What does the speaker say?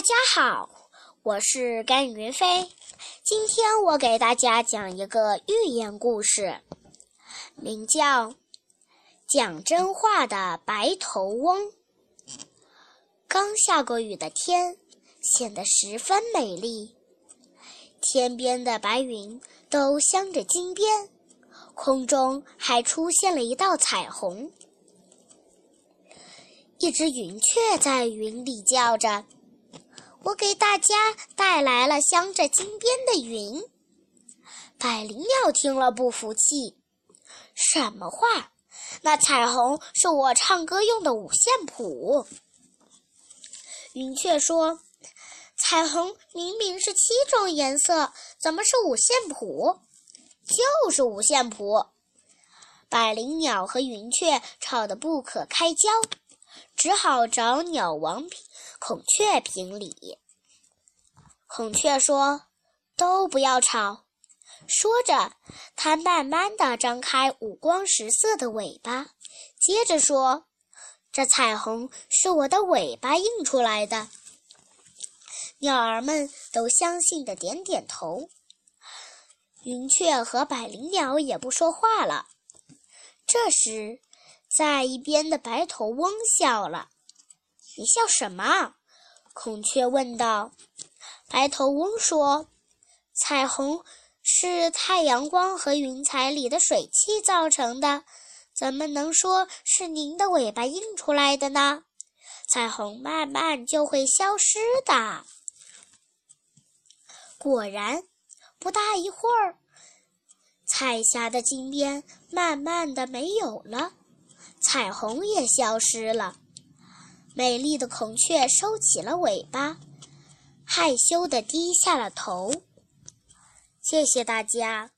大家好，我是甘云飞。今天我给大家讲一个寓言故事，名叫《讲真话的白头翁》。刚下过雨的天显得十分美丽，天边的白云都镶着金边，空中还出现了一道彩虹。一只云雀在云里叫着。我给大家带来了镶着金边的云。百灵鸟听了不服气：“什么话？那彩虹是我唱歌用的五线谱。”云雀说：“彩虹明明是七种颜色，怎么是五线谱？就是五线谱。”百灵鸟和云雀吵得不可开交，只好找鸟王孔雀评理。孔雀说：“都不要吵。”说着，它慢慢地张开五光十色的尾巴，接着说：“这彩虹是我的尾巴印出来的。”鸟儿们都相信的点点头。云雀和百灵鸟也不说话了。这时，在一边的白头翁笑了：“你笑什么？”孔雀问道。白头翁说：“彩虹是太阳光和云彩里的水汽造成的，怎么能说是您的尾巴印出来的呢？彩虹慢慢就会消失的。”果然，不大一会儿，彩霞的金边慢慢的没有了，彩虹也消失了。美丽的孔雀收起了尾巴。害羞的低下了头。谢谢大家。